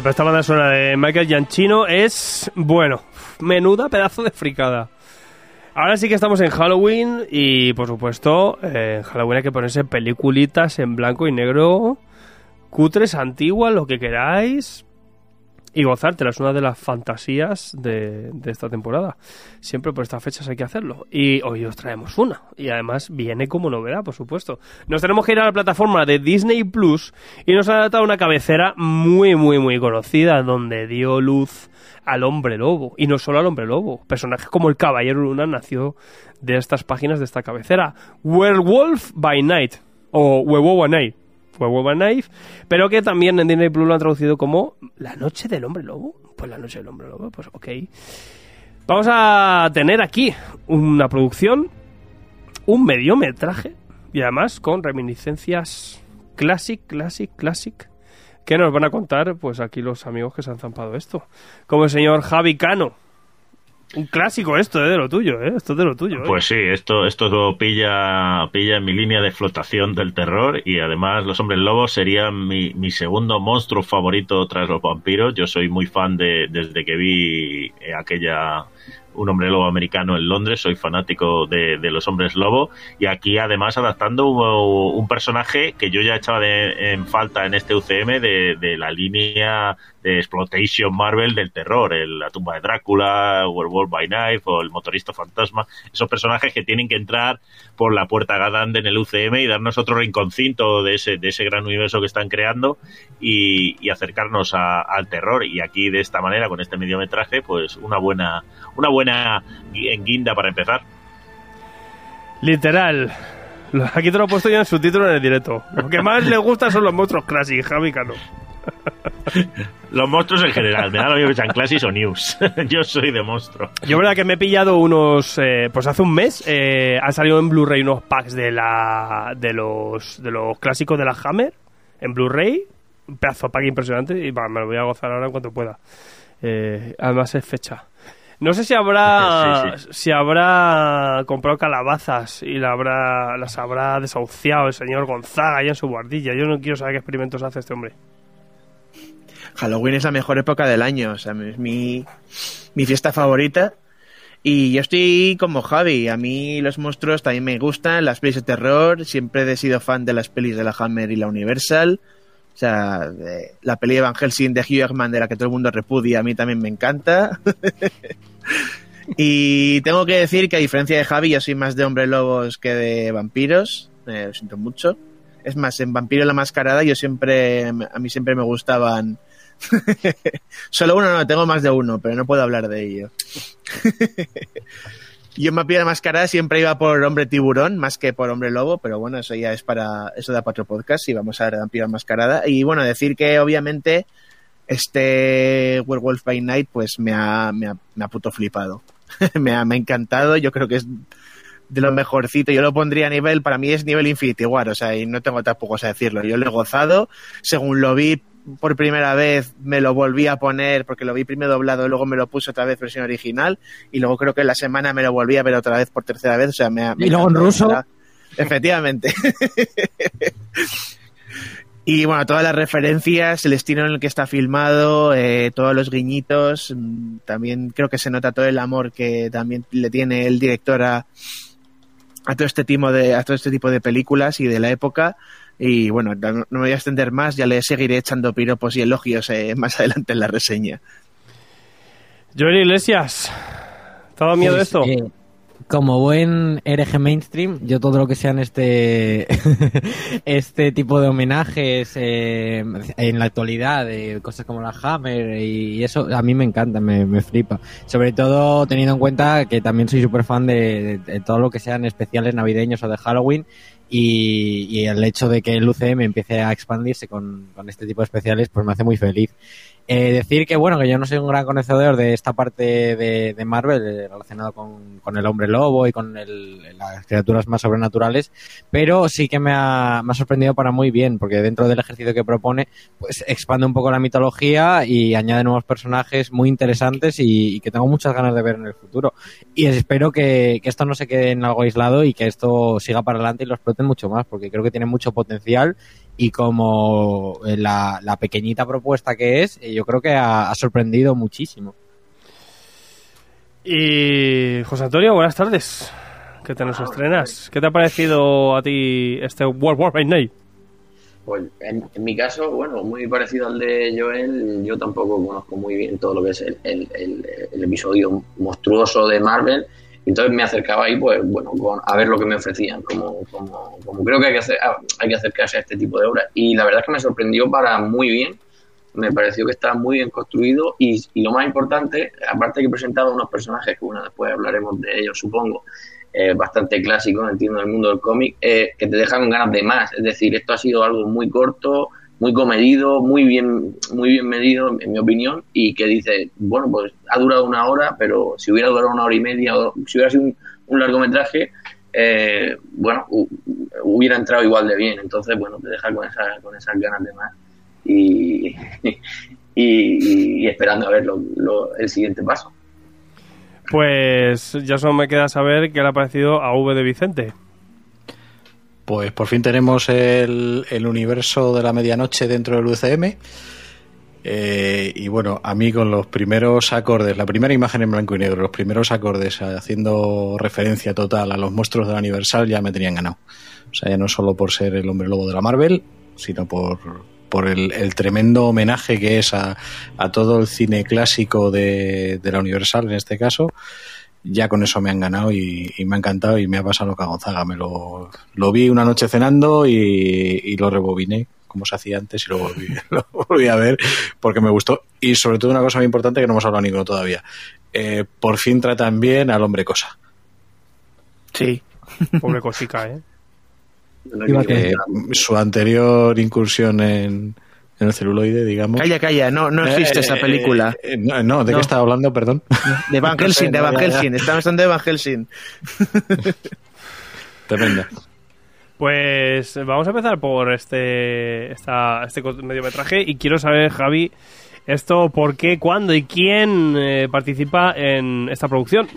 pero esta banda sonora de Michael Gianchino es, bueno, menuda pedazo de fricada. Ahora sí que estamos en Halloween y, por supuesto, eh, en Halloween hay que ponerse peliculitas en blanco y negro, cutres, antiguas, lo que queráis, y gozártela. Es una de las fantasías de, esta temporada. Siempre por estas fechas hay que hacerlo. Y hoy os traemos una. Y además viene como novedad, por supuesto. Nos tenemos que ir a la plataforma de Disney Plus y nos ha dado una cabecera muy, muy, muy conocida donde dio luz al hombre lobo. Y no solo al hombre lobo. Personajes como el Caballero Luna nació de estas páginas de esta cabecera. Werewolf by Night. O Werewolf by Night fue Knife, pero que también en Disney Plus lo han traducido como La Noche del Hombre Lobo. Pues La Noche del Hombre Lobo, pues ok. Vamos a tener aquí una producción, un mediometraje, y además con reminiscencias classic, classic, classic, que nos van a contar pues aquí los amigos que se han zampado esto. Como el señor Javi Cano, un clásico esto, ¿eh? De lo tuyo, ¿eh? Esto es de lo tuyo. ¿eh? Pues sí, esto, esto pilla, pilla en mi línea de flotación del terror y además Los Hombres Lobos serían mi, mi segundo monstruo favorito tras los vampiros. Yo soy muy fan de, desde que vi aquella un hombre lobo americano en Londres, soy fanático de, de los hombres lobo y aquí además adaptando un, un personaje que yo ya echaba de, en falta en este UCM de, de, la línea de Exploitation Marvel del terror, el, la tumba de Drácula, Werewolf by Night o el motorista fantasma, esos personajes que tienen que entrar por la puerta grande en el UCM y darnos otro rinconcito de ese, de ese gran universo que están creando y, y acercarnos a, al terror y aquí de esta manera con este mediometraje pues una buena una buena guinda para empezar. Literal. Aquí te lo he puesto ya en su título en el directo. Lo que más le gusta son los monstruos Classic, Javi Cano. los monstruos en general, me da lo mismo que sean Classics o News. Yo soy de monstruo. Yo, verdad, que me he pillado unos. Eh, pues hace un mes eh, han salido en Blu-ray unos packs de la de los de los clásicos de la Hammer en Blu-ray. Un pedazo de pack impresionante y bah, me lo voy a gozar ahora en cuanto pueda. Eh, además es fecha. No sé si habrá sí, sí. si habrá comprado calabazas y la habrá, las habrá desahuciado el señor Gonzaga ahí en su guardilla. Yo no quiero saber qué experimentos hace este hombre. Halloween es la mejor época del año, o sea, es mi, mi fiesta favorita. Y yo estoy como Javi, a mí los monstruos también me gustan, las pelis de terror, siempre he sido fan de las pelis de la Hammer y la Universal. O sea, la peli de Van de Hugh Jackman de la que todo el mundo repudia a mí también me encanta. y tengo que decir que a diferencia de Javi, yo soy más de hombre lobos que de vampiros. Eh, lo siento mucho. Es más, en Vampiro la Mascarada yo siempre, a mí siempre me gustaban... Solo uno, no, tengo más de uno, pero no puedo hablar de ello. Yo en Vampiro la Mascarada siempre iba por hombre tiburón más que por hombre lobo, pero bueno, eso ya es para eso da para otro podcast y vamos a ver Vampiro la Mascarada. Y bueno, decir que obviamente este Werewolf by Night pues me ha, me ha, me ha puto flipado. me, ha, me ha encantado, yo creo que es de lo mejorcito. Yo lo pondría a nivel, para mí es nivel Infinity War, o sea, y no tengo tampoco a decirlo. Yo lo he gozado, según lo vi por primera vez, me lo volví a poner, porque lo vi primero doblado, luego me lo puse otra vez versión original, y luego creo que en la semana me lo volví a ver otra vez por tercera vez, o sea, me, me Y luego en ruso. Efectivamente. Y bueno, todas las referencias, el estilo en el que está filmado, eh, todos los guiñitos, mm, también creo que se nota todo el amor que también le tiene el director a, a todo este tipo de a todo este tipo de películas y de la época y bueno no, me voy a extender más ya le seguiré echando piropos y elogios eh, más adelante en la reseña Joel Iglesias ¿te ha dado miedo Pues, esto? eh, como buen hereje mainstream, yo todo lo que sean este este tipo de homenajes eh, en la actualidad, de cosas como la Hammer y eso, a mí me encanta, me, me flipa. Sobre todo teniendo en cuenta que también soy súper fan de, de, de todo lo que sean especiales navideños o de Halloween y, y, el hecho de que el UCM empiece a expandirse con, con este tipo de especiales, pues me hace muy feliz. Eh, decir que bueno, que yo no soy un gran conocedor de esta parte de, de Marvel eh, relacionado con, con, el hombre lobo y con el, las criaturas más sobrenaturales, pero sí que me ha, me ha, sorprendido para muy bien, porque dentro del ejercicio que propone, pues expande un poco la mitología y añade nuevos personajes muy interesantes y, y que tengo muchas ganas de ver en el futuro. Y espero que, que, esto no se quede en algo aislado y que esto siga para adelante y lo exploten mucho más, porque creo que tiene mucho potencial y como la, la pequeñita propuesta que es, eh, yo creo que ha, ha sorprendido muchísimo. Y José Antonio, buenas tardes. ¿Qué te nos estrenas? ¿Qué te ha parecido a ti este World War by Night? Pues en, en mi caso, bueno, muy parecido al de Joel, yo tampoco conozco muy bien todo lo que es el, el- el- el episodio monstruoso de Marvel. Entonces me acercaba ahí, pues bueno, con- a ver lo que me ofrecían, como, como, como creo que hay que, hacer, ah, hay que acercarse a este tipo de obras. Y la verdad es que me sorprendió para muy bien, me pareció que está muy bien construido y, lo más importante, aparte que presentaba unos personajes, que bueno, después hablaremos de ellos, supongo, eh, bastante clásico, entiendo, del mundo del cómic, eh, que te deja con ganas de más. Es decir, esto ha sido algo muy corto, muy comedido, muy bien, muy bien medido, en mi opinión, y que dice, bueno, pues ha durado una hora, pero si hubiera durado una hora y media, o si hubiera sido un, un largometraje, eh, bueno, hu- hubiera entrado igual de bien. Entonces, bueno, te deja con, esa, con esas ganas de más y, y, y esperando a ver lo- lo- el siguiente paso. Pues ya solo me queda saber qué le ha parecido a V de Vicente. Pues por fin tenemos el, el universo de la medianoche dentro del UCM. Eh, y bueno, a mí con los primeros acordes, la primera imagen en blanco y negro, los primeros acordes haciendo referencia total a los monstruos de la Universal ya me tenían ganado. O sea, ya no solo por ser el hombre lobo de la Marvel, sino por, por el, el tremendo homenaje que es a, a todo el cine clásico de, de la Universal en este caso ya con eso me han ganado y, y me ha encantado y me ha pasado lo que a Gonzaga. Me lo, lo vi una noche cenando y, y lo rebobiné, como se hacía antes, y lo volví, lo volví a ver porque me gustó. Y sobre todo una cosa muy importante que no hemos hablado ninguno todavía. Eh, por fin tratan bien al hombre cosa. Sí. Pobre cosica, ¿eh? Eh, su anterior incursión en, en el celuloide, digamos. Calla, calla, no, no existe Eh, esa eh, película. eh, no, no, ¿de No. qué estaba hablando? Perdón. De Van Helsing, de Van. Helsing. Estamos hablando de Van Helsing. Tremenda. Pues vamos a empezar por este, esta, este mediometraje y quiero saber, Javi, esto por qué, cuándo y quién eh, participa en esta producción.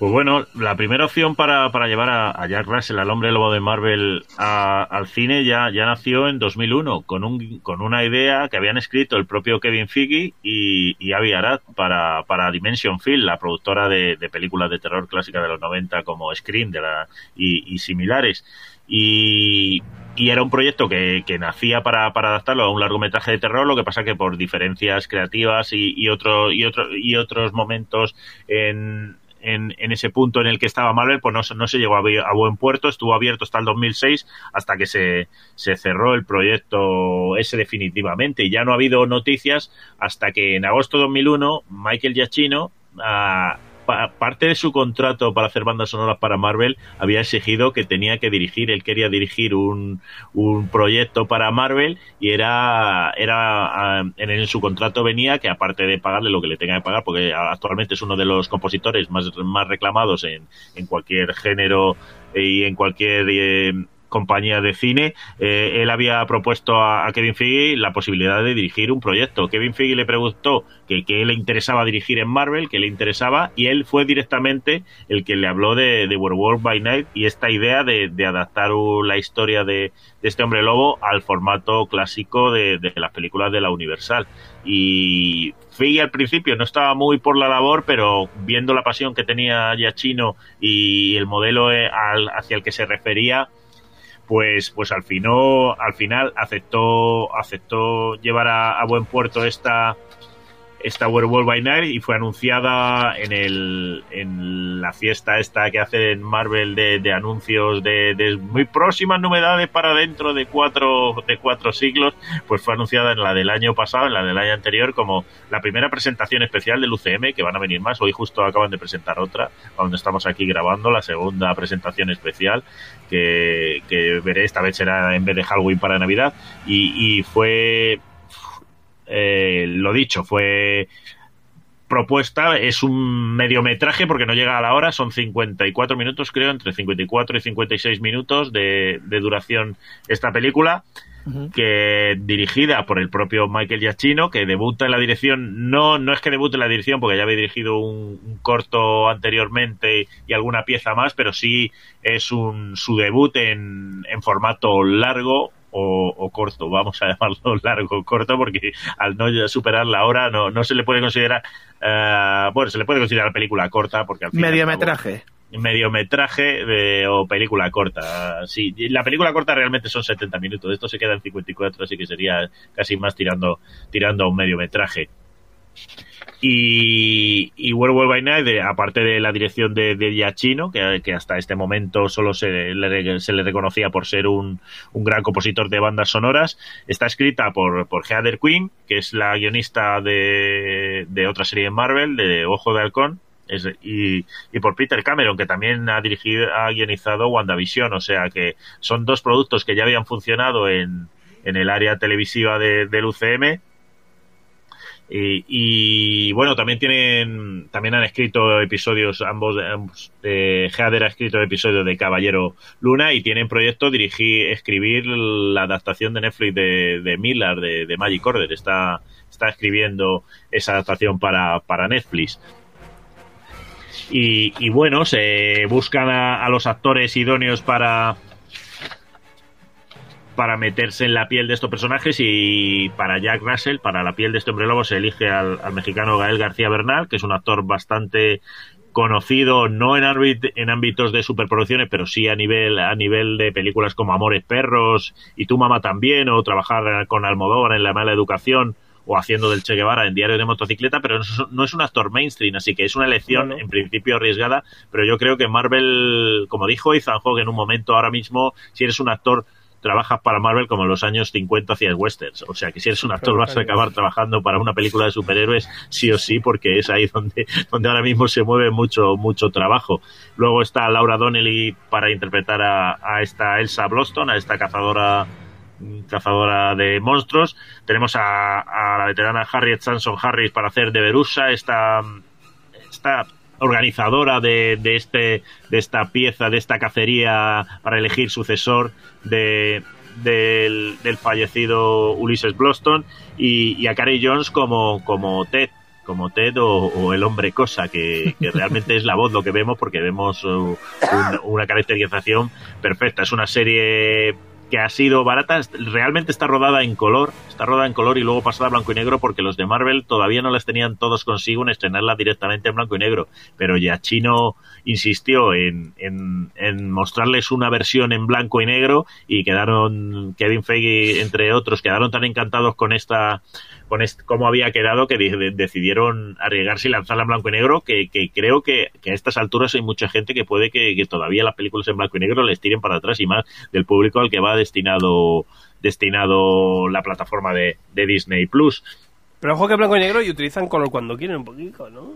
Pues bueno, la primera opción para, para llevar a, a Jack Russell, al hombre lobo de Marvel, a- al cine ya, ya nació en 2001, con, un, con una idea que habían escrito el propio Kevin Feige y, y Avi Arad para, para Dimension Film, la productora de, de películas de terror clásicas de los 90 como Scream de la, y, y similares. Y, y era un proyecto que, que nacía para, para adaptarlo a un largometraje de terror, lo que pasa que por diferencias creativas y, y, otro, y, otro, y otros momentos en, en, en ese punto en el que estaba Marvel, pues no, no se llegó a buen puerto, estuvo abierto hasta el 2006, hasta que se, se cerró el proyecto ese definitivamente. Y ya no ha habido noticias hasta que en agosto de 2001 Michael Giacchino, ah, pa- parte de su contrato para hacer bandas sonoras para Marvel, había exigido que tenía que dirigir, él quería dirigir un, un proyecto para Marvel y era, era ah, en, su contrato venía que aparte de pagarle lo que le tenga que pagar, porque actualmente es uno de los compositores más, más reclamados en, en cualquier género y en cualquier eh, compañía de cine, eh, él había propuesto a, Kevin Feige la posibilidad de dirigir un proyecto. Kevin Feige le preguntó que, le interesaba dirigir en Marvel, que le interesaba, y él fue directamente el que le habló de, de Werewolf by Night y esta idea de, adaptar la historia de, este hombre lobo al formato clásico de, las películas de la Universal. Y Feige al principio no estaba muy por la labor, pero viendo la pasión que tenía Giacchino y el modelo eh, hacia el que se refería, pues pues al final al final aceptó aceptó llevar a, a buen puerto esta esta Werewolf by Night y fue anunciada en el en la fiesta esta que hacen Marvel de, anuncios de, muy próximas novedades para dentro de cuatro de cuatro siglos pues fue anunciada en la del año pasado en la del año anterior como la primera presentación especial del UCM que van a venir más. Hoy justo acaban de presentar otra cuando estamos aquí grabando la segunda presentación especial que, veré. Esta vez será en vez de Halloween para Navidad. Y fue eh, lo dicho, fue propuesta, es un mediometraje porque no llega a la hora, son 54 minutos creo, entre 54 y 56 minutos de, de duración esta película. que dirigida por el propio Michael Giacchino, que debuta en la dirección, no, no es que debute en la dirección, porque ya había dirigido un, un corto anteriormente y alguna pieza más, pero sí es un, su debut en, en formato largo, o, o, corto, vamos a llamarlo largo o corto, porque al no superar la hora no, no se le puede considerar, uh, bueno, se le puede considerar película corta, porque al final. Mediometraje. Mediometraje de, o película corta. Sí, la película corta realmente son 70 minutos, esto se queda en 54, así que sería casi más tirando, tirando a un mediometraje. Y, y Werewolf by Night, aparte de la dirección de, de Giacchino, que, que, hasta este momento solo se le, se le reconocía por ser un, un, gran compositor de bandas sonoras, está escrita por, por Heather Quinn, que es la guionista de, de otra serie de Marvel, de Ojo de Halcón, y, y, por Peter Cameron, que también ha dirigido, ha guionizado WandaVision, o sea que son dos productos que ya habían funcionado en, en el área televisiva de, del UCM y, y, bueno, también tienen, también han escrito episodios, ambos, eh, ha escrito episodios de Caballero Luna y tienen proyecto dirigir, escribir la adaptación de Netflix de, de Miller, de, de, Magic Order. Está, está escribiendo esa adaptación para, para Netflix. Y, y bueno, se buscan a los actores idóneos para, para meterse en la piel de estos personajes y para Jack Russell, para la piel de este hombre lobo, se elige al, al mexicano Gael García Bernal, que es un actor bastante conocido no en, ámbit, en ámbitos de superproducciones, pero sí a nivel a nivel de películas como Amores Perros y Tu mamá también, o trabajar con Almodóvar en La mala educación o haciendo del Che Guevara en Diario de Motocicleta, pero no es un actor mainstream, así que es una elección bueno. en principio arriesgada, pero yo creo que Marvel, como dijo Ethan Hawke en un momento ahora mismo, si eres un actor trabajas para Marvel como en los años 50 hacías westerns. O sea que si eres un actor vas a acabar trabajando para una película de superhéroes sí o sí porque es ahí donde, donde ahora mismo se mueve mucho, mucho trabajo. Luego está Laura Donnelly para interpretar a, a esta Elsa Bloston, a esta cazadora cazadora de monstruos. Tenemos a, a la veterana Harriet Sanson Harris para hacer de Verusa, esta, esta organizadora de, de, este de esta pieza de esta cacería para elegir sucesor de del, fallecido Ulises Bloston y, y, a Carey Jones como, como Ted como Ted o, o el hombre cosa que, que, realmente es la voz lo que vemos porque vemos uh, un, una caracterización perfecta. Es una serie que ha sido barata, realmente está rodada en color, está rodada en color y luego pasada a blanco y negro porque los de Marvel todavía no las tenían todos consigo en estrenarla directamente en blanco y negro, pero ya Chino insistió en, en, en mostrarles una versión en blanco y negro y quedaron, Kevin Feige entre otros, quedaron tan encantados con esta con cómo había quedado que de, decidieron arriesgarse y lanzarla en blanco y negro, que, que creo que, que, a estas alturas hay mucha gente que puede que, que, todavía las películas en blanco y negro les tiren para atrás y más del público al que va destinado destinado la plataforma de, de Disney Plus. Pero ojo que blanco y negro y utilizan color cuando quieren un poquito, ¿no?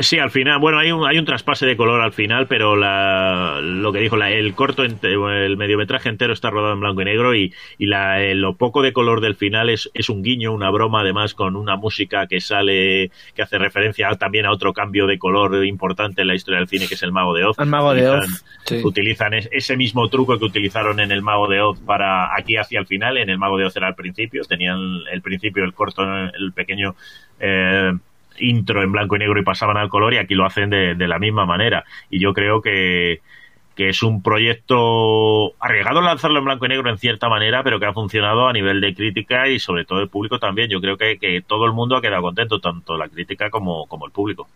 Sí, al final, bueno, hay un, hay un traspase de color al final, pero la, lo que dijo, la, el corto, el mediometraje entero está rodado en blanco y negro y, y la, lo poco de color del final es, es un guiño, una broma, además con una música que sale, que hace referencia también a otro cambio de color importante en la historia del cine, que es el Mago de Oz. El Mago utilizan, de Oz. Sí. Utilizan ese mismo truco que utilizaron en el Mago de Oz para aquí hacia el final, en el Mago de Oz era al principio, tenían el principio, el corto, el pequeño, eh, intro en blanco y negro y pasaban al color y aquí lo hacen de, la misma manera. Y yo creo que, que es un proyecto arriesgado lanzarlo en blanco y negro en cierta manera, pero que ha funcionado a nivel de crítica y sobre todo el público también. Yo creo que, que todo el mundo ha quedado contento, tanto la crítica como, como el público.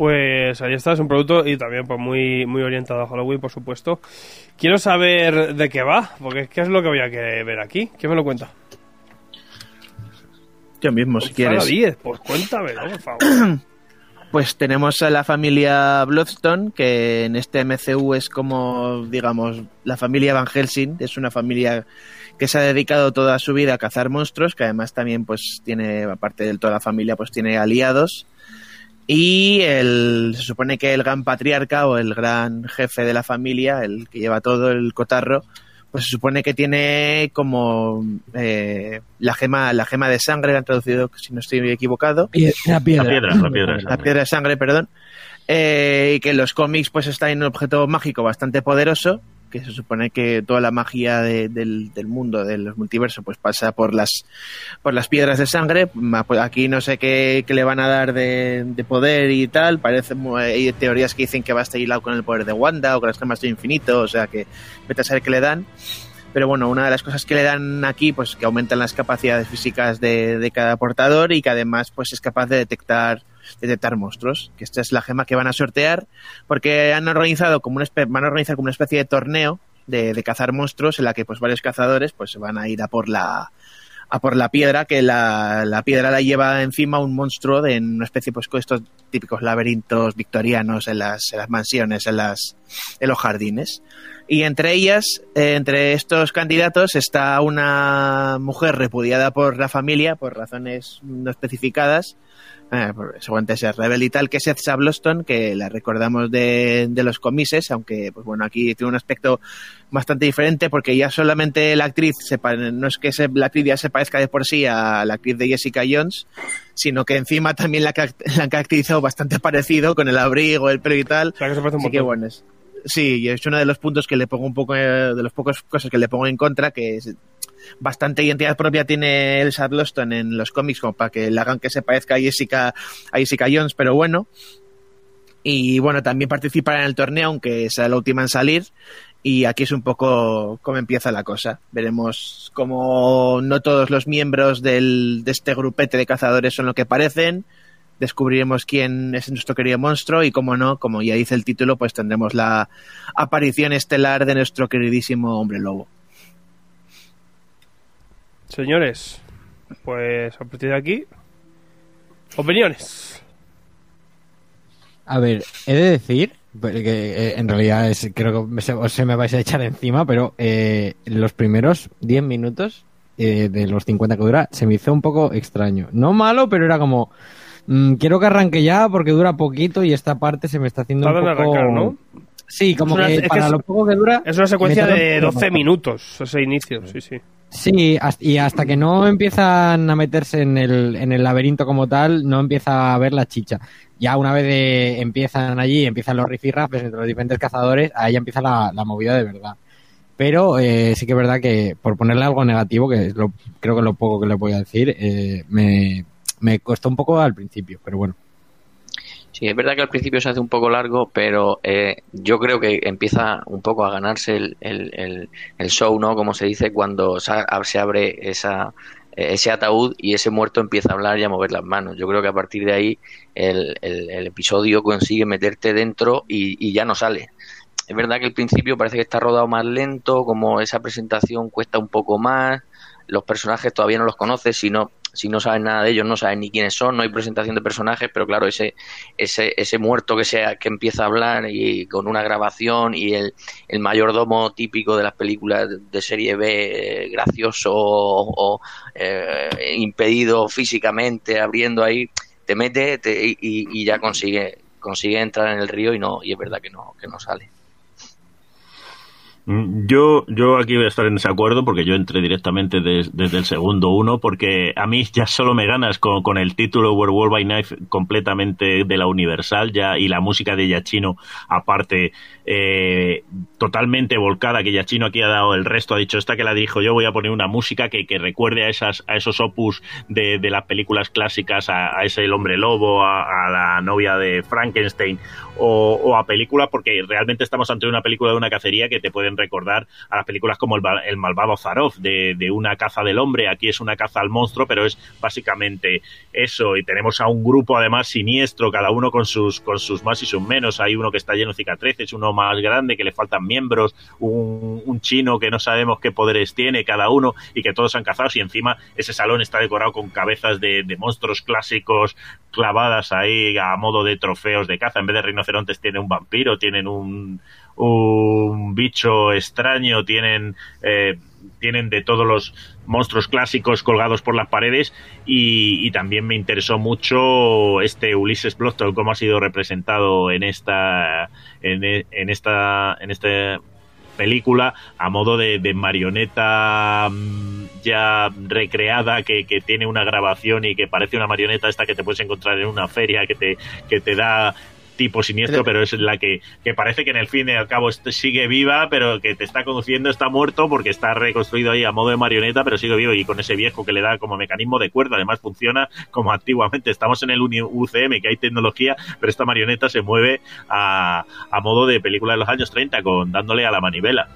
Pues ahí está, es un producto y también pues muy, muy orientado a Halloween, por supuesto. Quiero saber de qué va, porque ¿qué es lo que voy a ver aquí? ¿Quién me lo cuenta? Yo mismo, si quieres. 10, pues cuéntamelo, por favor. Pues tenemos a la familia Bloodstone, que en este MCU es como, digamos, la familia Van Helsing, es una familia que se ha dedicado toda su vida a cazar monstruos, que además también pues tiene, aparte de toda la familia, pues tiene aliados. Y el, se supone que el gran patriarca o el gran jefe de la familia, el que lleva todo el cotarro, pues se supone que tiene como eh, la gema la gema de sangre, la han traducido, si no estoy equivocado. La piedra. La piedra, la piedra, la piedra de sangre, perdón. Eh, y que en los cómics pues está en un objeto mágico bastante poderoso que se supone que toda la magia de- del, del mundo, de los multiversos, pues pasa por las por las piedras de sangre. Pues Aquí no sé qué, qué le van a dar de, de poder y tal. Parece hay teorías que dicen que va a estar hilado con el poder de Wanda o con las gemas de infinito, o sea que vete a saber qué le dan. Pero bueno, una de las cosas que le dan aquí, pues que aumentan las capacidades físicas de, de cada portador y que además pues es capaz de detectar detectar monstruos, que esta es la gema que van a sortear, porque han organizado como una van a organizar como una especie de torneo de, de cazar monstruos en la que pues varios cazadores pues van a ir a por la a por la piedra, que la, la piedra la lleva encima un monstruo de en una especie pues con estos típicos laberintos victorianos en las, en las mansiones, en las en los jardines. Y entre ellas, eh, entre estos candidatos, está una mujer repudiada por la familia por razones no especificadas, eh, por- seguramente ser rebelde y tal, que es Ed Sabloston, que la recordamos de, de los comises, aunque pues bueno, aquí tiene un aspecto bastante diferente porque ya solamente la actriz, se pa- no es que se- la actriz ya se parezca de por sí a la actriz de Jessica Jones, sino que encima también la, la han caracterizado bastante parecido con el abrigo, el pelo y tal. O sea, que se parece un Así que bueno, es, sí, es uno de los puntos que le pongo un poco, de las pocas cosas que le pongo en contra, que es bastante identidad propia tiene Elsa Bloston en los cómics como para que le hagan que se parezca a Jessica, a Jessica Jones, pero bueno. Y bueno, también participar en el torneo, aunque sea la última en salir. Y aquí es un poco cómo empieza la cosa. Veremos cómo no todos los miembros del, de este grupete de cazadores son lo que parecen. Descubriremos quién es nuestro querido monstruo y, como no, como ya dice el título, pues tendremos la aparición estelar de nuestro queridísimo hombre lobo. Señores, pues a partir de aquí, opiniones. A ver, he de decir que eh, en realidad es, creo que se, se me vais a echar encima, pero eh, los primeros 10 minutos eh, de los 50 que dura se me hizo un poco extraño. No malo, pero era como mm, quiero que arranque ya porque dura poquito y esta parte se me está haciendo un poco arrancar, ¿no? Sí, como Es una- que es que para es- lo poco que dura Es una secuencia de un poco 12 más. minutos, ese inicio, sí, sí. Sí, hasta- y hasta que no empiezan a meterse en el, en el laberinto como tal, no empieza a ver la chicha. Ya una vez de- empiezan allí, empiezan los rifirrafes entre los diferentes cazadores, ahí empieza la, la movida de verdad. Pero eh, sí que es verdad que, por ponerle algo negativo, que es lo, creo que es lo poco que le voy a decir, eh, me, me costó un poco al principio, pero bueno. Sí, es verdad que al principio se hace un poco largo, pero eh, yo creo que empieza un poco a ganarse el, el, el- show, ¿no? Como se dice, cuando se, abre esa, ese ataúd y ese muerto empieza a hablar y a mover las manos. Yo creo que a partir de ahí el, el- episodio consigue meterte dentro y, y ya no sale. Es verdad que el principio parece que está rodado más lento, como esa presentación cuesta un poco más, los personajes todavía no los conoces, si no, si no sabes nada de ellos, no sabes ni quiénes son, no hay presentación de personajes, pero claro, ese, ese, ese muerto que sea que empieza a hablar y con una grabación y el, el mayordomo típico de las películas de serie B, eh, gracioso o, o, eh, impedido físicamente, abriendo ahí, te mete te- y, y ya consigue consigue entrar en el río y no y es verdad que no que no sale. Mm, Yo, yo aquí voy a estar en desacuerdo porque yo entré directamente des- desde el segundo uno porque a mí ya solo me ganas con, con el título Werewolf by Knife completamente de la Universal ya y la música de Yachino aparte eh, totalmente volcada que Yachino aquí ha dado el resto ha dicho esta que la dijo yo voy a poner una música que, que recuerde a esas a esos opus de, de las películas clásicas a, a ese el hombre lobo a, a la novia de Frankenstein o, o a películas porque realmente estamos ante una película de una cacería que te pueden recordar a las películas como el, el malvado Zaroff de, de una caza del hombre aquí es una caza al monstruo pero es básicamente eso. Y tenemos a un grupo además siniestro cada uno con sus con sus más y sus menos. Hay uno que está lleno de cicatrices uno más grande que le faltan miembros un, chino que no sabemos qué poderes tiene cada uno y que todos han cazados y encima ese salón está decorado con cabezas de, de monstruos clásicos clavadas ahí a modo de trofeos de caza. En vez de rinocerontes tiene un vampiro tienen un un bicho extraño tienen eh, tienen de todos los monstruos clásicos colgados por las paredes y, también me interesó mucho este Ulises Bloodstone cómo ha sido representado en esta en, en esta en este película a modo de, de marioneta mm, ya recreada que, que tiene una grabación y que parece una marioneta esta que te puedes encontrar en una feria que te, que te da tipo siniestro, pero es la que, que parece que en el fin y al cabo sigue viva, pero que te está conduciendo, está muerto porque está reconstruido ahí a modo de marioneta, pero sigue vivo y con ese viejo que le da como mecanismo de cuerda. Además funciona como antiguamente. Estamos en el UCM, que hay tecnología, pero esta marioneta se mueve a, a modo de película de los años 30, con dándole a la manivela.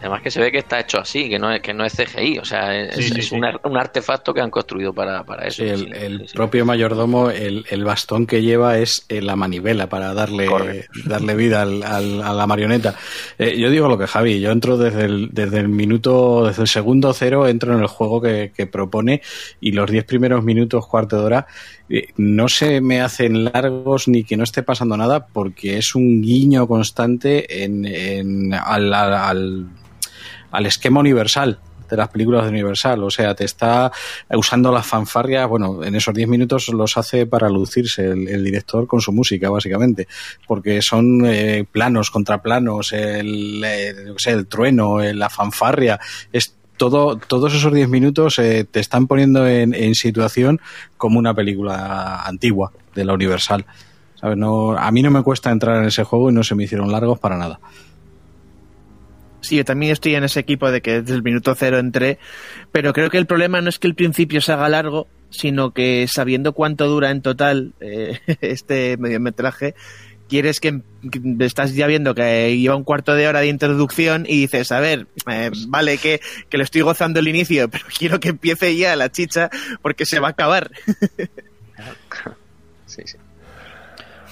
Además que se ve que está hecho así, que no es, que no es CGI, o sea, es, Un, artefacto que han construido para, para eso. el, propio mayordomo, el, el, bastón que lleva es eh, la manivela para darle, darle vida al, a la marioneta. Eh, yo digo lo que Javi, yo entro desde el, desde el minuto, desde el segundo cero, entro en el juego que, que propone y los diez primeros minutos, cuarto de hora, eh, no se me hacen largos ni que no esté pasando nada porque es un guiño constante en, en al, al al esquema universal de las películas de Universal. O sea, te está usando las fanfarrias, bueno, en esos 10 minutos los hace para lucirse el, director con su música, básicamente, porque son eh, planos contra planos, el, el trueno, eh, la fanfarria, es todo, todos esos 10 minutos eh, te están poniendo en, situación como una película antigua de la Universal. A mí no me cuesta entrar en ese juego y no se me hicieron largos para nada. Sí, yo también estoy en ese equipo de que desde el minuto cero entré, pero creo que el problema no es que el principio se haga largo, sino que sabiendo cuánto dura en total eh, este mediometraje, quieres que, estás ya viendo que lleva un cuarto de hora de introducción y dices, a ver, eh, vale que, que lo estoy gozando el inicio, pero quiero que empiece ya la chicha porque se va a acabar. sí, sí.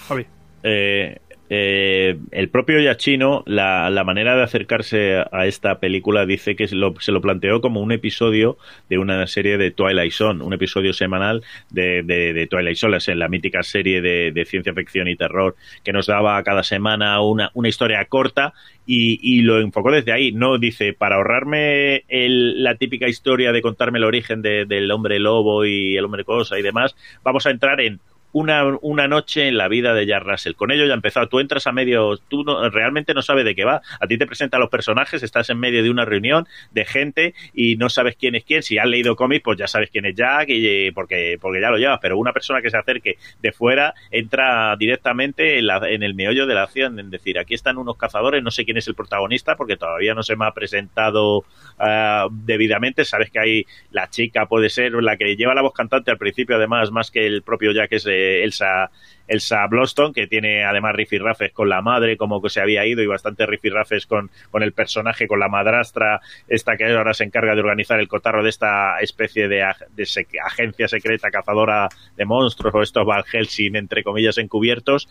Javi. Eh, eh, el propio Yachino, la, la, manera de acercarse a esta película dice que se lo, planteó como un episodio de una serie de Twilight Zone, un episodio semanal de, de, de Twilight Zone, es la mítica serie de, de, ciencia ficción y terror que nos daba cada semana una, una historia corta y, y, lo enfocó desde ahí. No dice, para ahorrarme el, la típica historia de contarme el origen del hombre lobo y el hombre cosa y demás, vamos a entrar en una, una noche en la vida de Jack Russell. Con ello ya ha empezado. Tú entras a medio, tú no, realmente no sabes de qué va. A ti te presentan los personajes, estás en medio de una reunión de gente y no sabes quién es quién. Si has leído cómics, pues ya sabes quién es Jack y, porque, porque ya lo llevas. Pero una persona que se acerque de fuera entra directamente en, la, en el meollo de la acción. En decir, aquí están unos cazadores, no sé quién es el protagonista porque todavía no se me ha presentado uh, debidamente. Sabes que hay la chica, puede ser la que lleva la voz cantante al principio, además, más que el propio Jack es Elsa, Elsa Bloston, que tiene además rifirrafes con la madre, como que se había ido, y bastante rifirrafes con, con el personaje, con la madrastra, esta que ahora se encarga de organizar el cotarro de esta especie de, de agencia secreta cazadora de monstruos, o estos Van Helsing, entre comillas, encubiertos.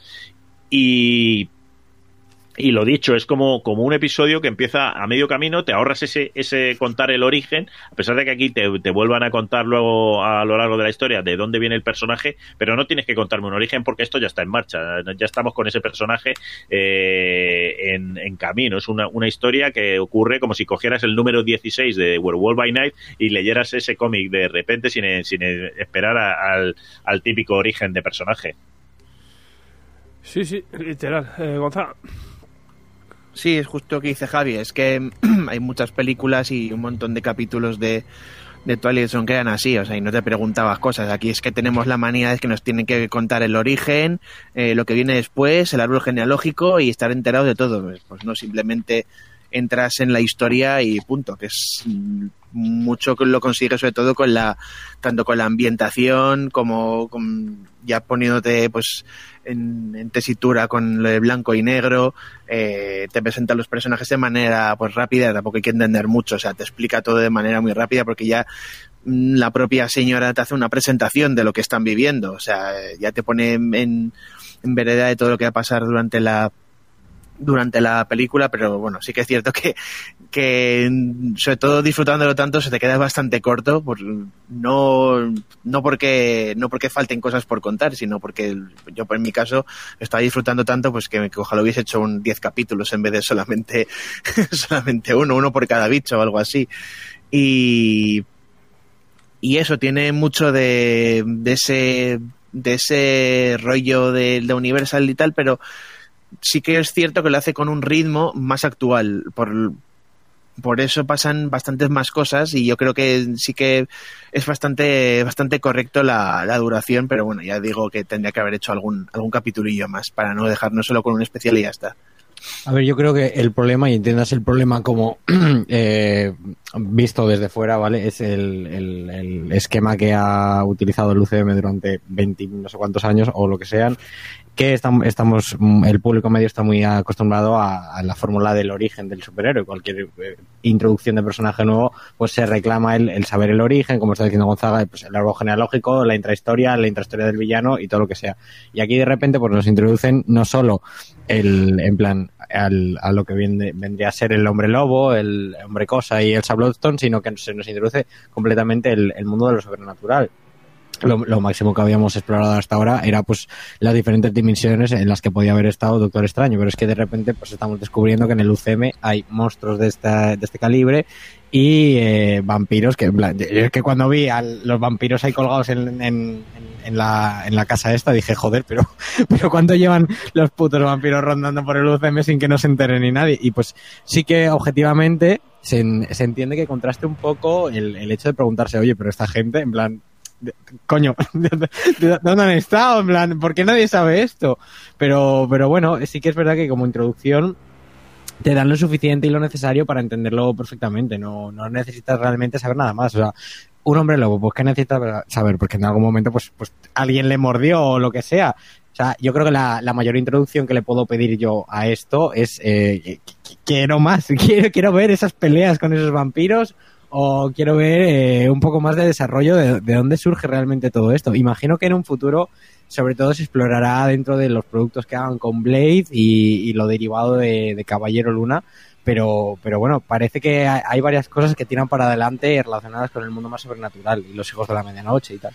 Y y lo dicho, es como, como un episodio que empieza a medio camino, te ahorras ese, ese contar el origen, a pesar de que aquí te, te, vuelvan a contar luego a lo largo de la historia de dónde viene el personaje, pero no tienes que contarme un origen porque esto ya está en marcha, ya estamos con ese personaje eh, en, en, camino. Es una, una historia que ocurre como si cogieras el número 16 de Werewolf by Night y leyeras ese cómic de repente sin, sin esperar al, al típico origen de personaje. Sí, sí, literal. Eh, Gonzalo. Sí, es justo lo que dice Javi, es que hay muchas películas y un montón de capítulos de, de Twilight Zone que eran así, o sea, y no te preguntabas cosas. Aquí es que tenemos la manía de que nos tienen que contar el origen, eh, lo que viene después, el árbol genealógico y estar enterados de todo. Pues, pues no simplemente entras en la historia y punto, que es mucho lo consigues sobre todo con la tanto con la ambientación como con, ya poniéndote pues en, en, tesitura con lo de blanco y negro eh, te presenta los personajes de manera pues rápida tampoco hay que entender mucho o sea te explica todo de manera muy rápida porque ya mm, la propia señora te hace una presentación de lo que están viviendo o sea ya te pone en, en vereda de todo lo que va a pasar durante la durante la película, pero bueno, sí que es cierto que, que sobre todo disfrutándolo tanto se te queda bastante corto, por, no, no porque, no porque falten cosas por contar, sino porque yo en mi caso estaba disfrutando tanto pues que, que ojalá hubiese hecho un 10 capítulos en vez de solamente, solamente uno, uno por cada bicho o algo así. Y, y eso tiene mucho de, de ese, de ese rollo de, de Universal y tal, pero sí que es cierto que lo hace con un ritmo más actual, por, por eso pasan bastantes más cosas y yo creo que sí que es bastante bastante correcto la, la duración, pero bueno, ya digo que tendría que haber hecho algún algún capitulillo más para no dejarnos solo con un especial y ya está. A ver, yo creo que el problema, y entiendas el problema como eh, visto desde fuera, ¿vale? Es el, el- el esquema que ha utilizado el UCM durante 20 no sé cuántos años o lo que sean, que estam- estamos, mm, el público medio está muy acostumbrado a, la fórmula del origen del superhéroe. Cualquier eh, introducción de personaje nuevo, pues se reclama el, saber el origen, como está diciendo Gonzaga, pues el árbol genealógico, la intrahistoria, la intrahistoria del villano y todo lo que sea. Y aquí de repente pues nos introducen no solo el, en plan, al- a lo que viene- vendría a ser el hombre lobo, el hombre cosa y el Bloodstone, sino que se nos introduce completamente el, el mundo de lo sobrenatural. Lo, máximo que habíamos explorado hasta ahora era pues las diferentes dimensiones en las que podía haber estado Doctor Extraño, pero es que de repente pues estamos descubriendo que en el UCM hay monstruos de, esta, de este calibre y eh, vampiros que, es que cuando vi a los vampiros ahí colgados en, en, la, en la casa esta dije joder pero pero cuánto llevan los putos vampiros rondando por el UCM sin que no se entere ni nadie y pues sí que objetivamente se, se entiende que contraste un poco el, el hecho de preguntarse oye pero esta gente en plan coño ¿de, de- de dónde han estado? en plan ¿por qué nadie sabe esto? pero pero bueno sí que es verdad que como introducción te dan lo suficiente y lo necesario para entenderlo perfectamente. No, no necesitas realmente saber nada más. O sea, un hombre lobo, pues ¿qué necesitas saber? Porque en algún momento, pues, pues alguien le mordió o lo que sea. O sea, yo creo que la, la mayor introducción que le puedo pedir yo a esto es eh, quiero más, quiero, quiero ver esas peleas con esos vampiros o quiero ver eh, un poco más de desarrollo de, de dónde surge realmente todo esto. Imagino que en un futuro sobre todo se explorará dentro de los productos que hagan con Blade y, y lo derivado de, de Caballero Luna. Pero, pero bueno, parece que hay, varias cosas que tiran para adelante relacionadas con el mundo más sobrenatural y los hijos de la medianoche y tal.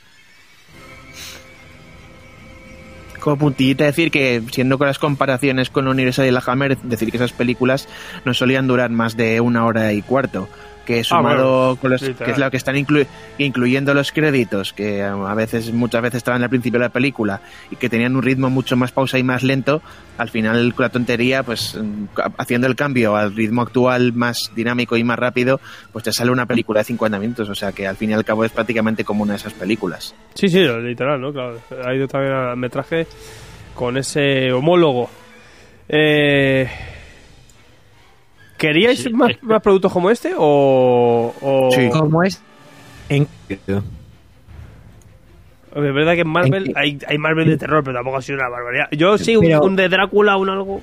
Como puntillita decir que, siendo con las comparaciones con Universal y la Hammer, decir que esas películas no solían durar más de una hora y cuarto. Que sumado bueno, con los, que es lo que están inclu- incluyendo los créditos, que a veces, muchas veces estaban al principio de la película y que tenían un ritmo mucho más pausa y más lento, al final con la tontería, pues mm, haciendo el cambio al ritmo actual más dinámico y más rápido, pues te sale una película de 50 minutos, o sea que al fin y al cabo es prácticamente como una de esas películas. Sí, sí, literal, ¿no? Claro. Ha ido también al metraje con ese homólogo. Eh, ¿Queríais Sí, más, es- más productos como este? O. o- Sí. ¿Cómo es? En... Es verdad que en Marvel hay, hay Marvel de terror, pero tampoco ha sido una barbaridad. Yo sí, un- Pero- un, de Drácula, un algo.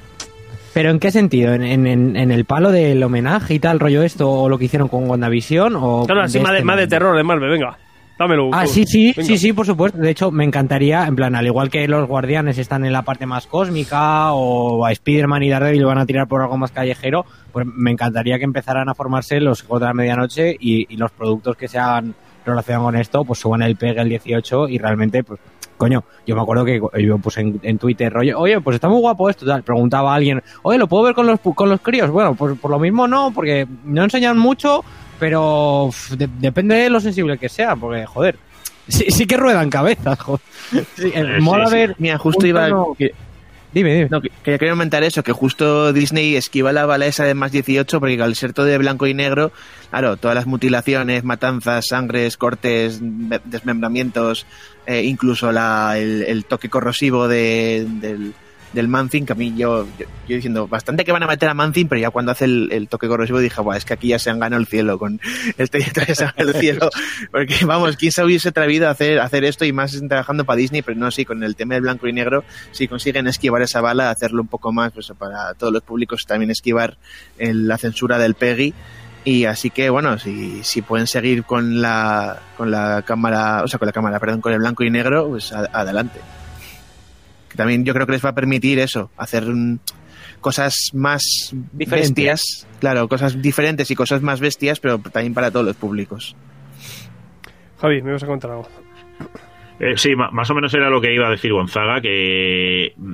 ¿Pero en qué sentido? ¿En, en, en- en el palo del homenaje y tal, rollo esto, o lo que hicieron con WandaVision? O Claro, así más, de, este más de terror de Marvel, venga. Dámelo. Ah, tú. sí, sí, Venga. sí, sí, por supuesto. De hecho, me encantaría, en plan, al igual que los guardianes están en la parte más cósmica, o a Spider-Man y Daredevil van a tirar por algo más callejero, pues me encantaría que empezaran a formarse los juegos de la medianoche y, y los productos que se hagan relacionados con esto, pues suban el pegue el 18 y realmente, pues, coño, yo me acuerdo que yo puse en, en Twitter, rollo, oye, pues está muy guapo esto, tal. Preguntaba a alguien, oye, ¿lo puedo ver con los, con los críos? Bueno, pues por lo mismo no, porque no enseñan mucho, pero de- depende de lo sensible que sea, porque, joder, sí, sí que ruedan cabezas, joder. Sí, eh, mola sí, sí. ver... Mira, justo iba... que- Dime, dime. No, que- que quería comentar eso, que justo Disney esquiva la bala esa de más 18 porque al ser todo de blanco y negro, claro, todas las mutilaciones, matanzas, sangres, cortes, me- desmembramientos, eh, incluso la, el, el toque corrosivo de- del, del Manzin, que a mí yo, yo, yo diciendo, bastante que van a meter a Manzin, pero ya cuando hace el, el toque corrosivo dije, Buah, es que aquí ya se han ganado el cielo, con este ya se han ganado el cielo, porque vamos, ¿quién se hubiese atrevido a hacer, a hacer esto y más trabajando para Disney? Pero no, sí, con el tema del blanco y negro, si consiguen esquivar esa bala, hacerlo un poco más pues, para todos los públicos también esquivar el- la censura del PEGI. Y así que, bueno, si, si pueden seguir con la, con la cámara, o sea, con la cámara, perdón, con el blanco y negro, pues a- adelante. Que también yo creo que les va a permitir eso, hacer mm, cosas más Diferentes. bestias, claro, cosas diferentes y cosas más bestias, pero también para todos los públicos. Javi, me vas a contar algo. Eh, sí, más o menos era lo que iba a decir Gonzaga, que mm,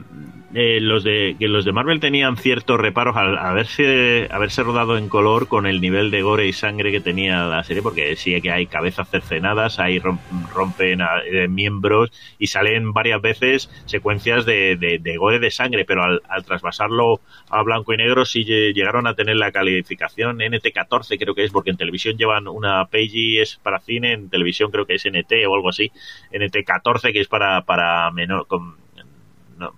eh, los de que los de Marvel tenían ciertos reparos al haberse haberse rodado en color con el nivel de gore y sangre que tenía la serie porque sí que hay cabezas cercenadas hay rompen eh, miembros y salen varias veces secuencias de, de, gore de sangre pero al, al, trasvasarlo a blanco y negro sí llegaron a tener la calificación NT14 creo que es porque en televisión llevan una PG es para cine en televisión creo que es NT o algo así NT14 que es para para menor con,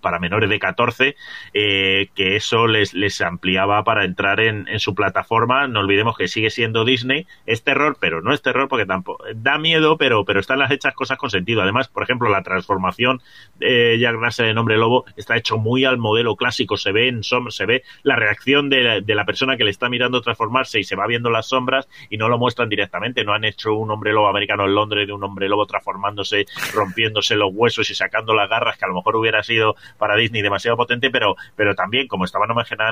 para menores de 14, eh, que eso les, les ampliaba para entrar en, en, su plataforma. No olvidemos que sigue siendo Disney, es terror, pero no es terror porque tampoco da miedo, pero, pero están las hechas cosas con sentido. Además, por ejemplo, la transformación de Jack Russell en Hombre Lobo está hecho muy al modelo clásico, se ve en se ve la reacción de la, de la persona que le está mirando transformarse y se va viendo las sombras y no lo muestran directamente. No han hecho un Hombre Lobo americano en Londres de un Hombre Lobo transformándose, rompiéndose los huesos y sacando las garras que a lo mejor hubiera sido para Disney demasiado potente, pero, pero también, como estaban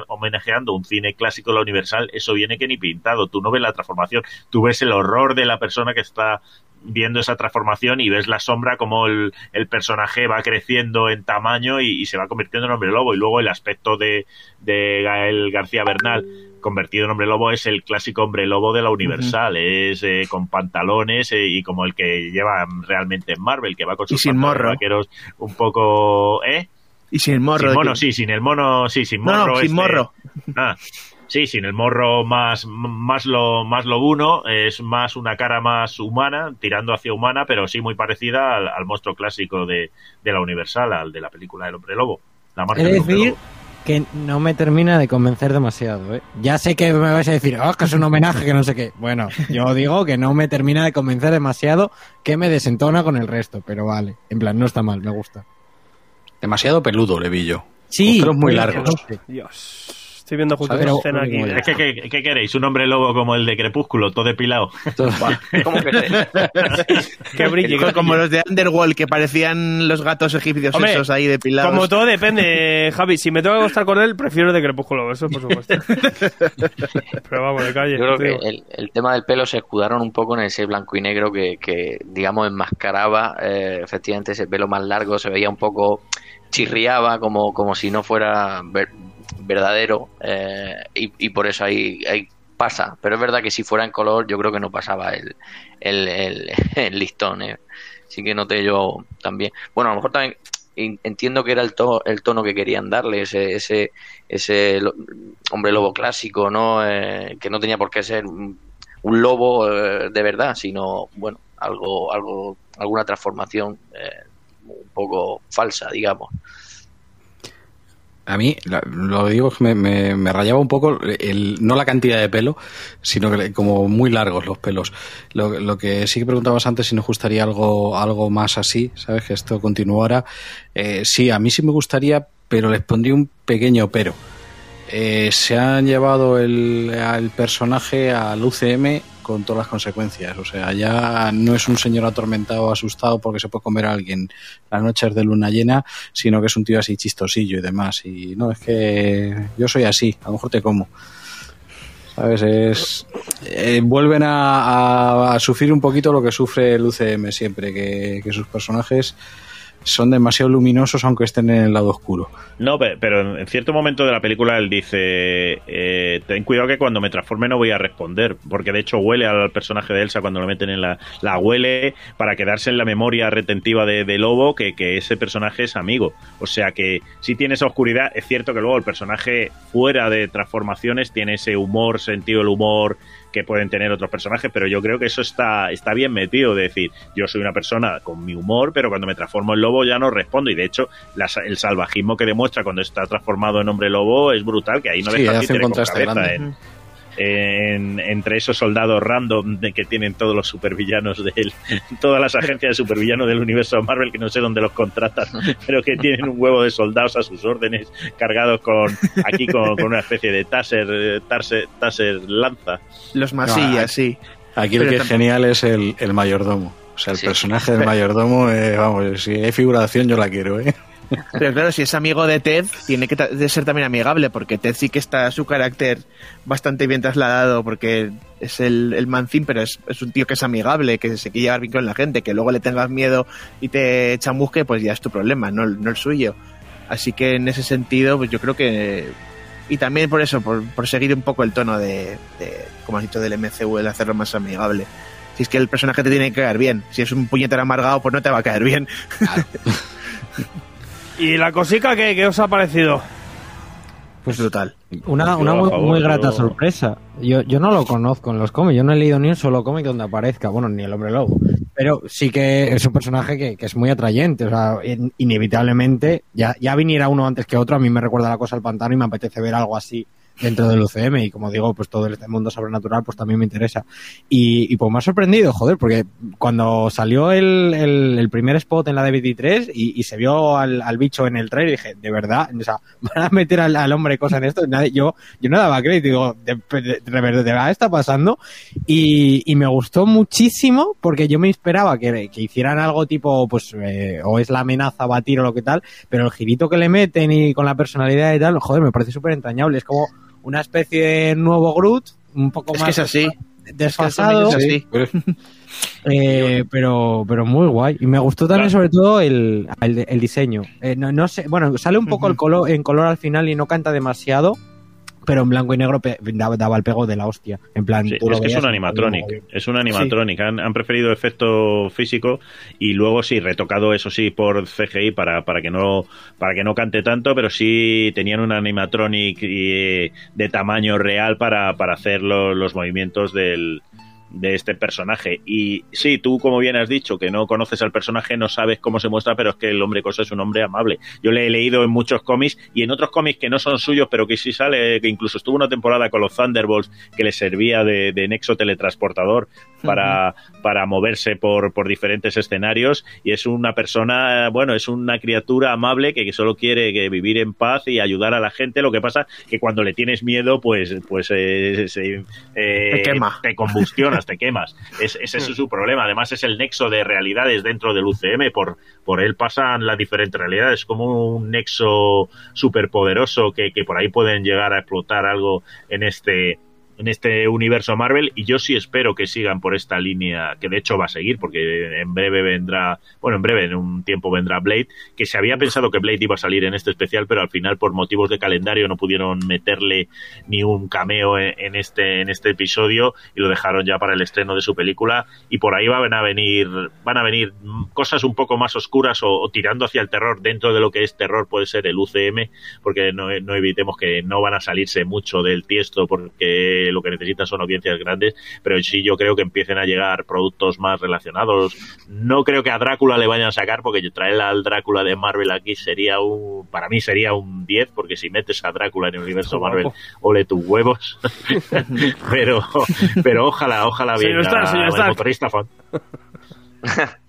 homenajeando un cine clásico la Universal, eso viene que ni pintado. Tú no ves la transformación, tú ves el horror de la persona que está viendo esa transformación y ves la sombra como el, personaje va creciendo en tamaño y, se va convirtiendo en hombre lobo y luego el aspecto de, de Gael García Bernal convertido en hombre lobo es el clásico hombre lobo de la Universal, es eh, con pantalones eh, y como el que lleva realmente en Marvel, que va con sus sin morro. vaqueros un poco, ¿eh? Y sin morro. Sin mono, sí, sin el mono, sí, sin morro. No, sin este. morro. Ah, sí, sin el morro más, más lo más lobuno, es más una cara más humana, tirando hacia humana, pero sí muy parecida al, monstruo clásico de, de, la Universal, al de la película del hombre lobo. La marca del hombre lobo que no me termina de convencer demasiado. ¿eh? Ya sé que me vais a decir, oh, que es un homenaje, que no sé qué. Bueno, yo digo que no me termina de convencer demasiado, que me desentona con el resto, pero vale. En plan, no está mal, me gusta. Demasiado peludo, Levillo. Sí. Pero muy largos. Dios. Estoy viendo justo una escena aquí. Es que, ¿qué, ¿qué, queréis? ¿Un hombre lobo como el de Crepúsculo, todo depilado? ¿Cómo que Qué brillo. Como los de Underworld, que parecían los gatos egipcios esos ahí depilados. Como todo depende, Javi. Si me tengo que acostar con él, prefiero el de Crepúsculo, eso por supuesto. Pero vamos, de calle. Yo creo que el, el, tema del pelo se escudaron un poco en ese blanco y negro que, que digamos, enmascaraba eh, efectivamente ese pelo más largo, se veía un poco chirriaba como, como si no fuera verdadero eh, y, por eso ahí, ahí pasa. Pero es verdad que si fuera en color yo creo que no pasaba el, el, el, listón. Eh. Así que noté yo también. Bueno, a lo mejor también entiendo que era el tono, el tono que querían darle, ese, ese, ese hombre lobo clásico, ¿no? Eh, que no tenía por qué ser un, lobo de verdad, sino, bueno, algo, algo, alguna transformación un poco falsa, digamos. A mí, lo digo, me, me, rayaba un poco, el, no la cantidad de pelo, sino que como muy largos los pelos. Lo, lo que sí que preguntabas antes si nos gustaría algo, algo más así, ¿sabes? Que esto continuara. Eh, sí, a mí sí me gustaría, pero les pondría un pequeño pero. Eh, se han llevado el, al personaje al UCM con todas las consecuencias. O sea, ya no es un señor atormentado, asustado porque se puede comer a alguien las noches de luna llena, sino que es un tío así chistosillo y demás. Y no, es que yo soy así, a lo mejor te como. ¿Sabes? Es, eh, vuelven a, sufrir un poquito lo que sufre el UCM siempre, que sus personajes son demasiado luminosos aunque estén en el lado oscuro. No, pero en cierto momento de la película él dice, eh, ten cuidado que cuando me transforme no voy a responder, porque de hecho huele al personaje de Elsa cuando lo meten en la, la huele para quedarse en la memoria retentiva de, de Lobo que, que, ese personaje es amigo. O sea que si tiene esa oscuridad, es cierto que luego el personaje fuera de transformaciones tiene ese humor, sentido del humor que pueden tener otros personajes, pero yo creo que eso está, está bien metido, de decir, yo soy una persona con mi humor, pero cuando me transformo en lobo ya no respondo, y de hecho el salvajismo que demuestra cuando está transformado en hombre lobo es brutal, que ahí no sí, deja títere con cabeza en, en, entre esos soldados random de que tienen todos los supervillanos de él, todas las agencias de supervillanos del universo Marvel, que no sé dónde los contratan, pero que tienen un huevo de soldados a sus órdenes, cargados con aquí con, una especie de taser, taser, taser lanza. Los masillas, sí. Aquí lo que es genial es el, el mayordomo. O sea, el personaje del mayordomo, eh, vamos, si hay figuración yo la quiero, ¿eh? Pero claro, si es amigo de Ted, tiene que ser también amigable, porque Ted sí que está su carácter bastante bien trasladado, porque es el, el mancín, pero es, es, un tío que es amigable, que se quiere llevar bien con la gente, que luego le tengas miedo y te chamusque, pues ya es tu problema, no, no el suyo. Así que en ese sentido, pues yo creo que. Y también por eso, por, por seguir un poco el tono de, de, como has dicho, del MCU, el hacerlo más amigable. Si es que el personaje te tiene que caer bien. Si es un puñetero amargado, pues no te va a caer bien. ¿Y la cosica qué, qué os ha parecido? Pues brutal. Una, una muy, favor, muy grata sorpresa. Yo, yo no lo conozco en los cómics, yo no he leído ni un solo cómic donde aparezca, bueno, ni el hombre lobo. Pero sí que es un personaje que, que es muy atrayente, o sea, in- inevitablemente, ya, ya viniera uno antes que otro, a mí me recuerda la cosa al pantano y me apetece ver algo así dentro del UCM y como digo, pues todo este mundo sobrenatural pues también me interesa. Y, y pues me ha sorprendido, joder, porque cuando salió el, el, el primer spot en la DVD3 y, y se vio al, al bicho en el trailer, dije, de verdad, o sea, van a meter al, al hombre cosas en esto, Nadie- yo, yo no daba crédito, digo, de, de- de verdad, ¿de verdad está pasando? Y, y me gustó muchísimo porque yo me esperaba que, que hicieran algo tipo, pues, eh, o es la amenaza batir o lo que tal, pero el girito que le meten y con la personalidad y tal, joder, me parece súper entrañable, es como una especie de nuevo Groot, un poco Es más que es así. desfasado, Es así. eh, pero, pero muy guay. Y me gustó también Claro. sobre todo el, el, el diseño. Eh, no, no sé, bueno, sale un poco Ujú. el color, en color al final y no canta demasiado, pero en blanco y negro daba, daba el pego de la hostia. En plan, Sí, es que es un animatronic, es un animatronic. Han, han preferido efecto físico y luego sí retocado eso sí por CGI para, para que no para que no cante tanto, pero sí tenían un animatronic eh, de tamaño real para, para hacer lo- los movimientos del de este personaje y sí, tú como bien has dicho que no conoces al personaje, no sabes cómo se muestra, pero es que el hombre cosa es un hombre amable. Yo le he leído en muchos cómics y en otros cómics que no son suyos, pero que sí sale, que incluso estuvo una temporada con los Thunderbolts que le servía de, de nexo teletransportador para, para moverse por, por diferentes escenarios y es una persona, bueno, es una criatura amable que, que solo quiere que vivir en paz y ayudar a la gente. Lo que pasa que cuando le tienes miedo, pues, pues eh, se- eh, Te quema. te combustionas, te quemas. Es, es ese su problema. Además es el nexo de realidades dentro del UCM. Por, por él pasan las diferentes realidades, como un nexo superpoderoso que, que por ahí pueden llegar a explotar algo en este en este universo Marvel y yo sí espero que sigan por esta línea que de hecho va a seguir porque en breve vendrá bueno en breve en un tiempo vendrá Blade que se había pensado que Blade iba a salir en este especial pero al final por motivos de calendario no pudieron meterle ni un cameo en, este en este episodio y lo dejaron ya para el estreno de su película y por ahí van a venir van a venir cosas un poco más oscuras o, o tirando hacia el terror dentro de lo que es terror puede ser el UCM porque no, no evitemos que no van a salirse mucho del tiesto porque lo que necesitan son audiencias grandes, pero sí yo creo que empiecen a llegar productos más relacionados. No creo que a Drácula le vayan a sacar, porque traer al Drácula de Marvel aquí sería un, para mí sería un 10, porque si metes a Drácula en el universo. Marvel, ole tus huevos. pero, pero ojalá, ojalá Stark. motorista fan.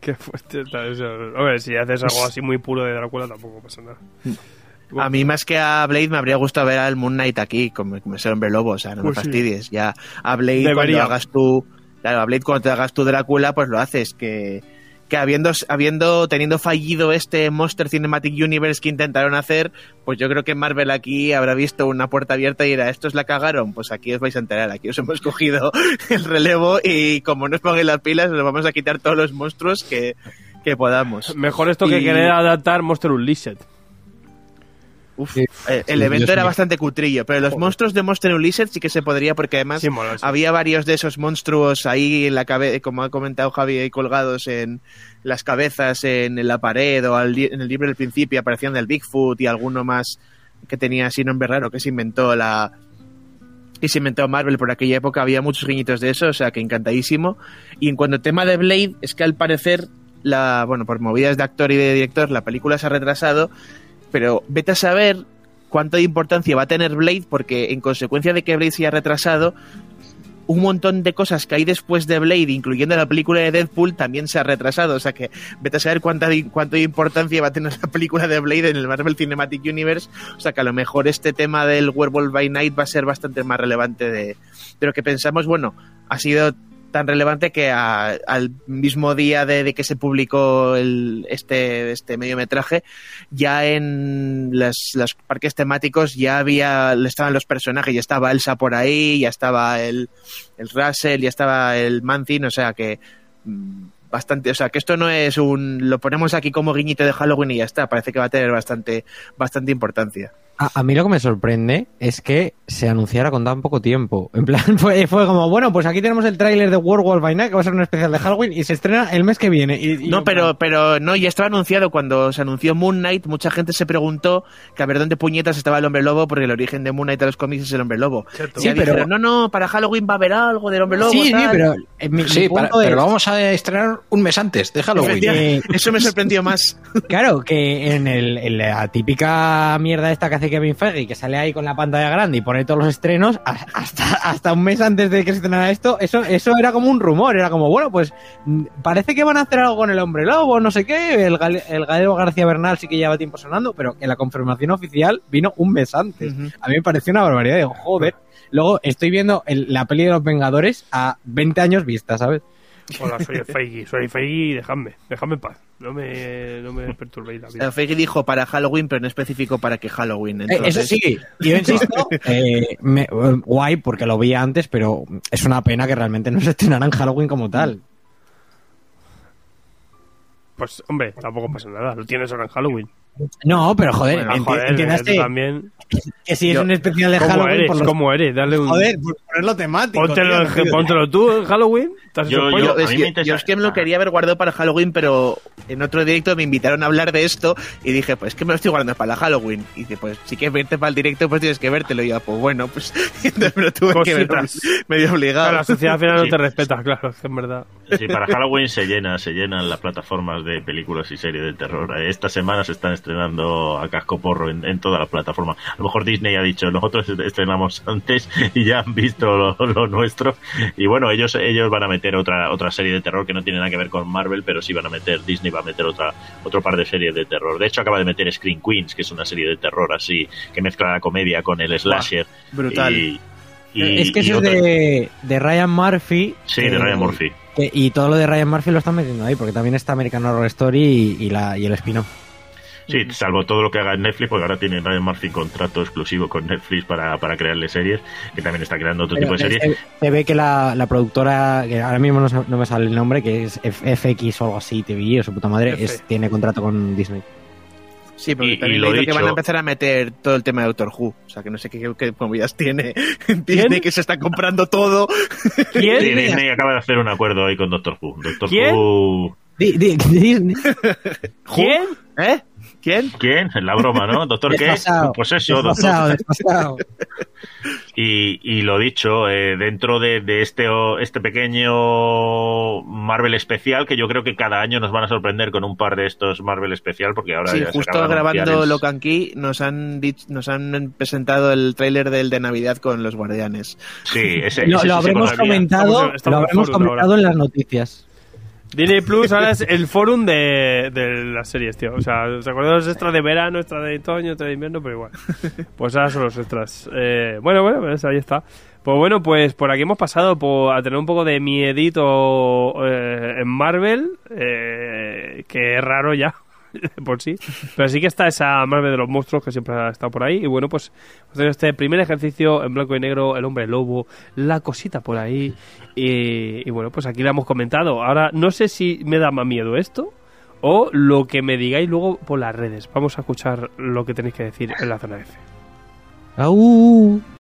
Qué fuerte está eso. Hombre, si haces algo así muy puro de Drácula tampoco pasa nada. A mí más que a Blade me habría gustado ver al Moon Knight aquí, como, como ese hombre lobo, o sea, no me Pues sí. fastidies. Ya a Blade Debería. cuando hagas tú, claro, a Blade cuando te hagas tu Drácula, pues lo haces, que, que habiendo, habiendo, teniendo fallido este Monster Cinematic Universe que intentaron hacer, pues yo creo que Marvel aquí habrá visto una puerta abierta y dirá, estos la cagaron, pues aquí os vais a enterar, aquí os hemos cogido el relevo y como no os pongáis las pilas, os vamos a quitar todos los monstruos que, que podamos. Mejor esto que querer adaptar Monster Unleashed. Uf, Sí. eh, el Sí, evento Dios era mío. bastante cutrillo, pero los monstruos de Monster Unleashed sí que se podría porque además Sí, mola, sí. había varios de esos monstruos ahí en la cabeza, como ha comentado Javi, ahí colgados en las cabezas en, la pared o al en el libro del principio aparecían del Bigfoot y alguno más que tenía así nombre raro que se inventó la que se inventó Marvel por aquella época había muchos guiñitos de eso, o sea que encantadísimo. Y en cuanto al tema de Blade, es que al parecer la bueno, por movidas de actor y de director, la película se ha retrasado pero vete a saber cuánto de importancia va a tener Blade, porque en consecuencia de que Blade se haya retrasado, un montón de cosas que hay después de Blade, incluyendo la película de Deadpool, también se ha retrasado. O sea que vete a saber cuánta, de importancia va a tener la película de Blade en el Marvel Cinematic Universe. O sea que a lo mejor este tema del Werewolf by Night va a ser bastante más relevante de, de lo que pensamos. Bueno, ha sido tan relevante que a- al mismo día de, que se publicó el, este, este mediometraje, ya en los parques temáticos ya había, estaban los personajes, ya estaba Elsa por ahí, ya estaba el, el Russell, ya estaba el Mantin, o sea que mm, bastante, o sea, que esto no es un, lo ponemos aquí como guiñito de Halloween y ya está, parece que va a tener bastante, bastante importancia. A, a mí lo que me sorprende es que se anunciara con tan poco tiempo. En plan, fue, fue como, bueno, pues aquí tenemos el tráiler de Werewolf by Night, que va a ser un especial de Halloween, y se estrena el mes que viene. Y, y No, yo, pero, pero no, ya estaba anunciado cuando se anunció Moon Knight, mucha gente se preguntó que a ver dónde puñetas estaba el hombre lobo, porque el origen de Moon Knight de los cómics es el hombre lobo. Cierto. Y ya Sí, pero- dijeron, no, no, para Halloween va a haber algo del hombre lobo. Sí, sí, tal". pero eh, mi, mi Sí, para- punto es, pero lo vamos a estrenar un mes antes de Halloween. Eh, Eso me sorprendió más. Claro, que en, el, en la típica mierda esta que hace Kevin Feige, que sale ahí con la pantalla grande y pone todos los estrenos, hasta, hasta un mes antes de que se estrenara esto, eso, eso era como un rumor, era como, bueno, pues mm, parece que van a hacer algo con el hombre lobo, no sé qué, el, el Galego García Bernal sí que lleva tiempo sonando, pero que la confirmación oficial vino un mes antes. A mí me pareció una barbaridad, digo, joder. Luego estoy viendo el- la peli de los Vengadores a 20 años vista, ¿sabes? Hola, soy el Feige, soy el Feige y dejadme, dejadme en paz. No me, no me perturbéis la vida. sea, Feige dijo para Halloween, pero no especificó para qué Halloween. Eh, Entonces, Eso sí, yo insisto, eh, me- eh, guay porque lo vi antes, pero es una pena que realmente no se estrenara en Halloween como tal. Pues, hombre, tampoco pasa nada, lo tienes ahora en Halloween. No, pero joder, Bueno, enti- joder, entiendas tú que, también. que si es Yo- un especial de ¿Cómo Halloween, eres? por los- ¿Cómo eres? Dale un... joder, por ponerlo temático. Póntelo, tío, póntelo tú en Halloween. ¿Te has hecho Yo- es que- me interesa- yo es que me lo quería haber guardado para Halloween, pero en otro directo me invitaron a hablar de esto y dije, pues es que me lo estoy guardando para Halloween. Y dice, pues si quieres verte para el directo, pues tienes que vértelo. Y yo, pues bueno, pues entonces me lo tuve que ver medio Claro, obligado. la sociedad al final no Sí. te respeta, claro, es que en verdad. Sí, para Halloween se llena, se llenan las plataformas de películas y series de terror. Eh, Esta semana se están estrenando a casco porro en, en todas las plataformas. A lo mejor Disney ha dicho, nosotros estrenamos antes y ya han visto lo, lo nuestro. Y bueno, ellos ellos van a meter otra otra serie de terror que no tiene nada que ver con Marvel, pero sí van a meter, Disney va a meter otra otro par de series de terror. De hecho, acaba de meter Screen Queens, que es una serie de terror así, que mezcla la comedia con el slasher. Brutal. Y, y- es que eso es de, de Ryan Murphy. Sí, de eh, Ryan Murphy. que- y todo lo de Ryan Murphy lo están metiendo ahí, porque también está American Horror Story y, y la, y el spin-off. Sí, salvo todo lo que haga en Netflix, porque ahora tiene Ryan Murphy contrato exclusivo con Netflix para, para crearle series, que también está creando otro tipo de series. se, se ve que la, la productora, que ahora mismo no, no me sale el nombre, que es F- FX o algo así, TV o su puta madre, F. es, tiene contrato con Disney. Sí, porque Y- también y le lo digo que van a empezar a meter todo el tema de Doctor Who. O sea, que no sé qué, qué movidas tiene Disney, que se está comprando todo. ¿Quién? Sí, Disney acaba de hacer un acuerdo ahí con Doctor Who. Doctor ¿Quién? Who. Di- di- Disney. ¿Quién? ¿Eh? ¿Quién? ¿Quién? La broma, ¿no? ¿Doctor qué? Pues eso, Desfasado, doctor. desfasado. Y, y lo dicho, eh, dentro de, de este, o- este pequeño Marvel especial, que yo creo que cada año nos van a sorprender con un par de estos Marvel especial, porque ahora Sí, ya se justo grabando el- Locan Key nos han, dich- nos han presentado el tráiler del de Navidad con los guardianes. Sí, ese, Lo, ese lo sí habremos comentado, Estamos en- estamos lo habremos comentado ahora. en las noticias. Disney Plus ahora es el forum de, de las series, tío. O sea, ¿os acordáis los extras de verano, extras de otoño, extras de invierno? Pero igual. Pues ahora son los extras. Eh, bueno, bueno, pues ahí está. Pues bueno, pues por aquí hemos pasado a tener un poco de miedito eh, en Marvel, eh, que es raro ya, por sí. Pero sí que está esa Marvel de los monstruos que siempre ha estado por ahí. Y bueno, pues este primer ejercicio en blanco y negro, el hombre lobo, la cosita por ahí. Y, bueno, pues aquí lo hemos comentado. Ahora, no sé si me da más miedo esto o lo que me digáis luego por las redes. Vamos a escuchar lo que tenéis que decir en la zona F. Au.